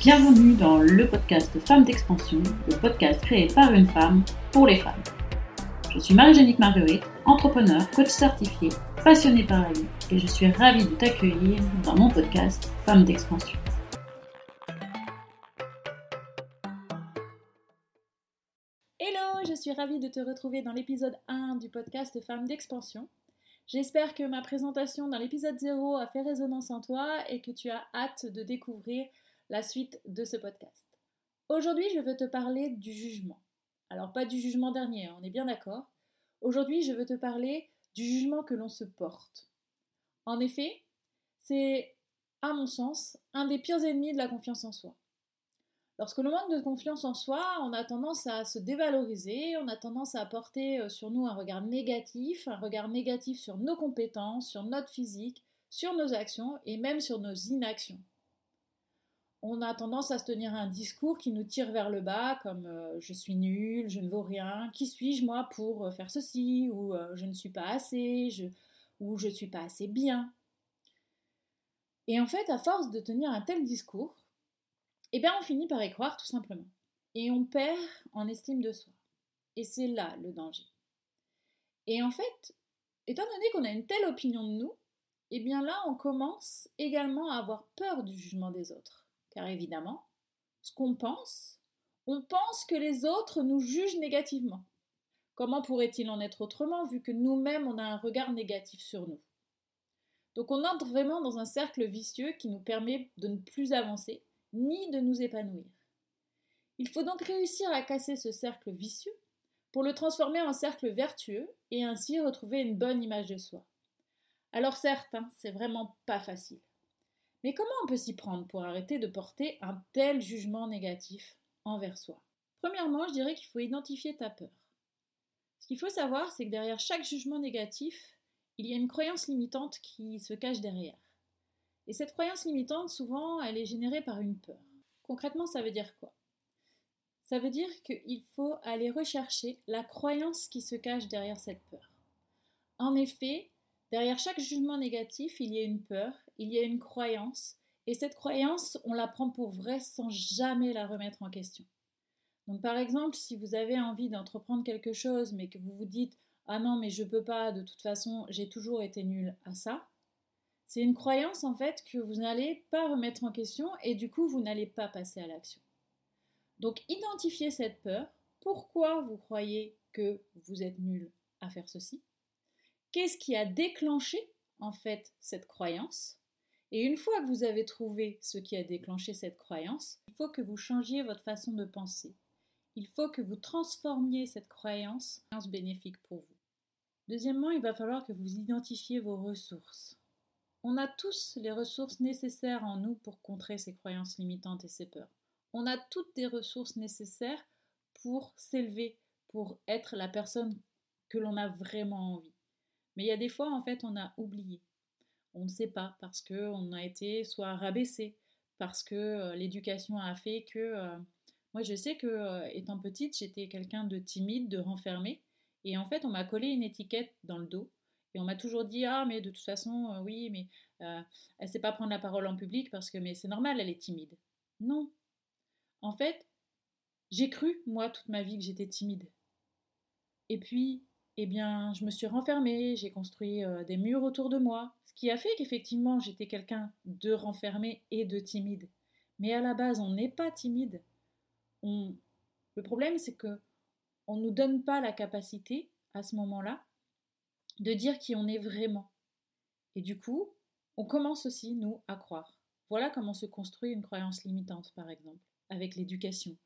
Bienvenue dans le podcast Femmes d'expansion, le podcast créé par une femme pour les femmes. Je suis Marie-Génique Marguerite, entrepreneur, coach certifié, passionnée par la et je suis ravie de t'accueillir dans mon podcast Femmes d'expansion. Suis ravie de te retrouver dans l'épisode 1 du podcast Femmes d'expansion. J'espère que ma présentation dans l'épisode 0 a fait résonance en toi et que tu as hâte de découvrir la suite de ce podcast. Aujourd'hui, je veux te parler du jugement. Alors pas du jugement dernier, hein, on est bien d'accord. Aujourd'hui, je veux te parler du jugement que l'on se porte. En effet, c'est, à mon sens, un des pires ennemis de la confiance en soi. Lorsque l'on manque de confiance en soi, on a tendance à se dévaloriser, on a tendance à porter euh, sur nous un regard négatif, un regard négatif sur nos compétences, sur notre physique, sur nos actions et même sur nos inactions. On a tendance à se tenir un discours qui nous tire vers le bas, comme euh, je suis nul, je ne vaux rien, qui suis-je moi pour euh, faire ceci, ou je ne suis pas assez, ou je ne suis pas assez bien. Et en fait, à force de tenir un tel discours, eh bien on finit par y croire tout simplement. Et on perd en estime de soi. Et c'est là le danger. Et en fait, étant donné qu'on a une telle opinion de nous, eh bien là on commence également à avoir peur du jugement des autres. Car évidemment, ce qu'on pense, on pense que les autres nous jugent négativement. Comment pourrait-il en être autrement vu que nous-mêmes on a un regard négatif sur nous? Donc on entre vraiment dans un cercle vicieux qui nous permet de ne plus avancer ni de nous épanouir. Il faut donc réussir à casser ce cercle vicieux pour le transformer en cercle vertueux et ainsi retrouver une bonne image de soi. Alors certes, hein, c'est vraiment pas facile. Mais comment on peut s'y prendre pour arrêter de porter un tel jugement négatif envers soi? Premièrement, je dirais qu'il faut identifier ta peur. Ce qu'il faut savoir, c'est que derrière chaque jugement négatif, il y a une croyance limitante qui se cache derrière. Et cette croyance limitante, souvent, elle est générée par une peur. Concrètement, ça veut dire quoi? Ça veut dire qu'il faut aller rechercher la croyance qui se cache derrière cette peur. En effet, derrière chaque jugement négatif, il y a une peur, il y a une croyance, et cette croyance, on la prend pour vraie sans jamais la remettre en question. Donc par exemple, si vous avez envie d'entreprendre quelque chose, mais que vous vous dites Ah non, mais je peux pas, de toute façon, j'ai toujours été nul à ça, c'est une croyance en fait que vous n'allez pas remettre en question et du coup vous n'allez pas passer à l'action. Donc identifiez cette peur. Pourquoi vous croyez que vous êtes nul à faire ceci? Qu'est-ce qui a déclenché en fait cette croyance? Et une fois que vous avez trouvé ce qui a déclenché cette croyance, il faut que vous changiez votre façon de penser. Il faut que vous transformiez cette croyance en bénéfique pour vous. Deuxièmement, il va falloir que vous identifiez vos ressources. On a tous les ressources nécessaires en nous pour contrer ces croyances limitantes et ces peurs. On a toutes les ressources nécessaires pour s'élever, pour être la personne que l'on a vraiment envie. Mais il y a des fois, en fait, on a oublié. On ne sait pas parce qu'on a été soit rabaissé, parce que euh, l'éducation a fait que... Euh, moi, je sais que, euh, étant petite, j'étais quelqu'un de timide, de renfermé. Et en fait, on m'a collé une étiquette dans le dos et on m'a toujours dit ah mais de toute façon euh, oui mais euh, elle sait pas prendre la parole en public parce que mais c'est normal elle est timide. Non. En fait, j'ai cru moi toute ma vie que j'étais timide. Et puis eh bien je me suis renfermée, j'ai construit euh, des murs autour de moi, ce qui a fait qu'effectivement j'étais quelqu'un de renfermé et de timide. Mais à la base on n'est pas timide. On... Le problème c'est que on nous donne pas la capacité à ce moment-là de dire qui on est vraiment. Et du coup, on commence aussi, nous, à croire. Voilà comment se construit une croyance limitante, par exemple, avec l'éducation.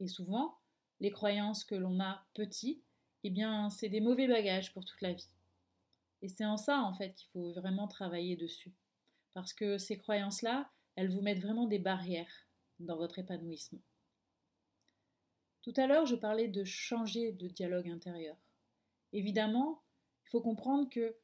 Et souvent, les croyances que l'on a petit, eh bien, c'est des mauvais bagages pour toute la vie. Et c'est en ça, en fait, qu'il faut vraiment travailler dessus. Parce que ces croyances-là, elles vous mettent vraiment des barrières dans votre épanouissement. Tout à l'heure, je parlais de changer de dialogue intérieur. Évidemment, il faut comprendre que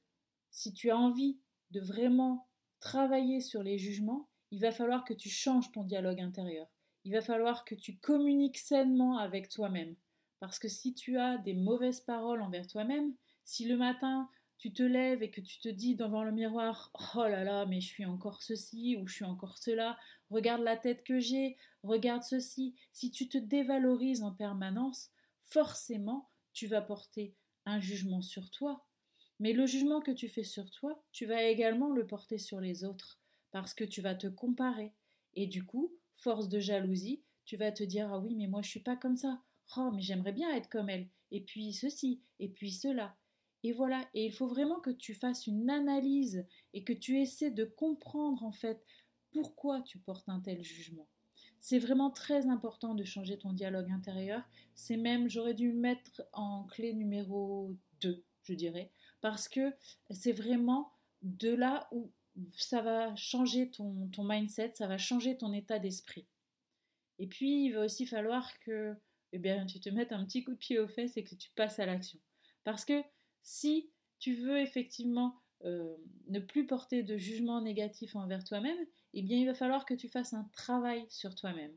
si tu as envie de vraiment travailler sur les jugements, il va falloir que tu changes ton dialogue intérieur. Il va falloir que tu communiques sainement avec toi-même. Parce que si tu as des mauvaises paroles envers toi-même, si le matin tu te lèves et que tu te dis devant le miroir Oh là là, mais je suis encore ceci ou je suis encore cela, regarde la tête que j'ai, regarde ceci. Si tu te dévalorises en permanence, forcément, tu vas porter un jugement sur toi. Mais le jugement que tu fais sur toi, tu vas également le porter sur les autres, parce que tu vas te comparer. Et du coup, force de jalousie, tu vas te dire Ah oui, mais moi je suis pas comme ça. Oh, mais j'aimerais bien être comme elle. Et puis ceci, et puis cela. Et voilà, et il faut vraiment que tu fasses une analyse et que tu essaies de comprendre en fait pourquoi tu portes un tel jugement. C'est vraiment très important de changer ton dialogue intérieur. C'est même, j'aurais dû mettre en clé numéro 2, je dirais, parce que c'est vraiment de là où ça va changer ton, mindset, ça va changer ton état d'esprit. Et puis, il va aussi falloir que eh bien, tu te mettes un petit coup de pied aux fesses et que tu passes à l'action. Parce que si tu veux effectivement euh, ne plus porter de jugement négatif envers toi-même, eh bien il va falloir que tu fasses un travail sur toi-même.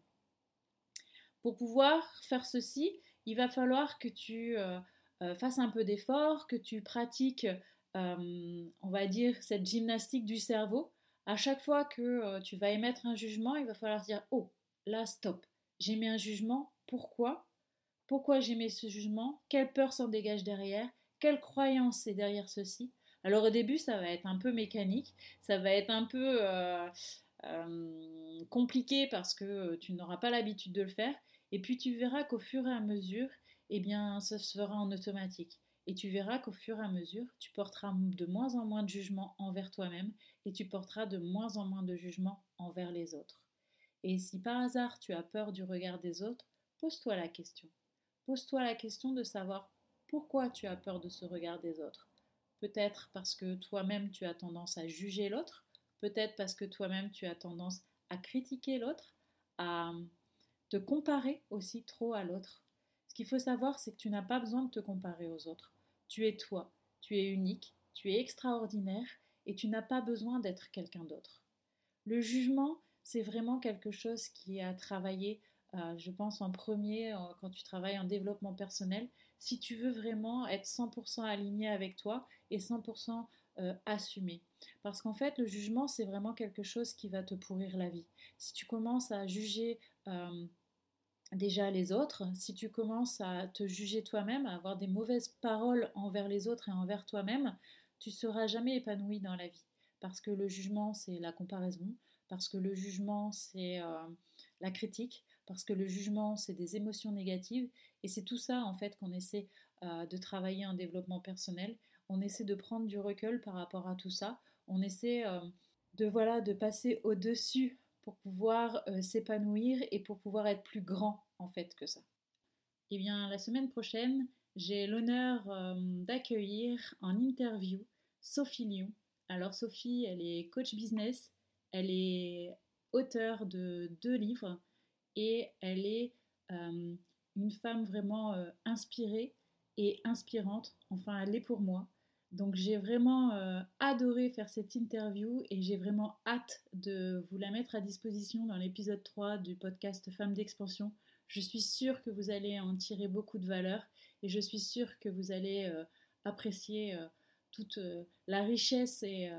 Pour pouvoir faire ceci, il va falloir que tu euh, euh, fasses un peu d'effort, que tu pratiques, on va dire, cette gymnastique du cerveau. À chaque fois que tu vas émettre un jugement, il va falloir dire Oh, là, stop, j'ai mis un jugement, pourquoi? Pourquoi j'ai mis ce jugement? Quelle peur s'en dégage derrière? Quelle croyance est derrière ceci? Alors au début, ça va être un peu mécanique, ça va être un peu euh, euh, compliqué parce que tu n'auras pas l'habitude de le faire. Et puis tu verras qu'au fur et à mesure, eh bien, ça se fera en automatique. Et tu verras qu'au fur et à mesure, tu porteras de moins en moins de jugement envers toi-même et tu porteras de moins en moins de jugement envers les autres. Et si par hasard tu as peur du regard des autres, pose-toi la question. Pose-toi la question de savoir pourquoi tu as peur de ce regard des autres Peut-être parce que toi-même tu as tendance à juger l'autre, peut-être parce que toi-même tu as tendance à critiquer l'autre, à te comparer aussi trop à l'autre. Qu'il faut savoir, c'est que tu n'as pas besoin de te comparer aux autres. Tu es toi, tu es unique, tu es extraordinaire et tu n'as pas besoin d'être quelqu'un d'autre. Le jugement, c'est vraiment quelque chose qui est à travailler, euh, je pense, en premier euh, quand tu travailles en développement personnel, si tu veux vraiment être 100% aligné avec toi et 100% euh, assumé. Parce qu'en fait, le jugement, c'est vraiment quelque chose qui va te pourrir la vie. Si tu commences à juger déjà les autres, si tu commences à te juger toi-même, à avoir des mauvaises paroles envers les autres et envers toi-même, tu seras jamais épanoui dans la vie. Parce que le jugement, c'est la comparaison, parce que le jugement, c'est euh, la critique, parce que le jugement, c'est des émotions négatives, et c'est tout ça en fait qu'on essaie euh, de travailler en développement personnel. On essaie de prendre du recul par rapport à tout ça. On essaie euh, de voilà de passer au-dessus pouvoir euh, s'épanouir et pour pouvoir être plus grand en fait que ça. Eh bien, la semaine prochaine, j'ai l'honneur d'accueillir en interview Sophie Lyon. Alors Sophie, elle est coach business, elle est auteure de deux livres et elle est euh, une femme vraiment euh, inspirée et inspirante. Enfin, elle est pour moi. Donc j'ai vraiment euh, adoré faire cette interview et j'ai vraiment hâte de vous la mettre à disposition dans l'épisode 3 du podcast Femmes d'expansion. Je suis sûre que vous allez en tirer beaucoup de valeur et je suis sûre que vous allez apprécier toute la richesse et,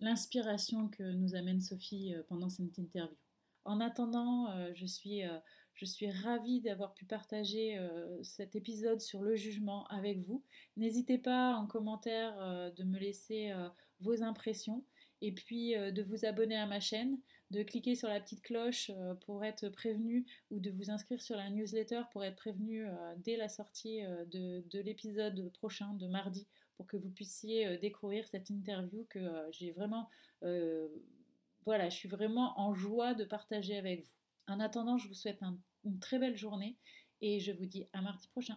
l'inspiration que nous amène Sophie pendant cette interview. En attendant, euh, je, suis, euh, je suis ravie d'avoir pu partager euh, cet épisode sur le jugement avec vous. N'hésitez pas en commentaire de me laisser vos impressions et puis de vous abonner à ma chaîne, de cliquer sur la petite cloche pour être prévenu ou de vous inscrire sur la newsletter pour être prévenu dès la sortie de, de l'épisode prochain de mardi pour que vous puissiez découvrir cette interview que j'ai vraiment voilà, je suis vraiment en joie de partager avec vous. En attendant, je vous souhaite une très belle journée et je vous dis à mardi prochain.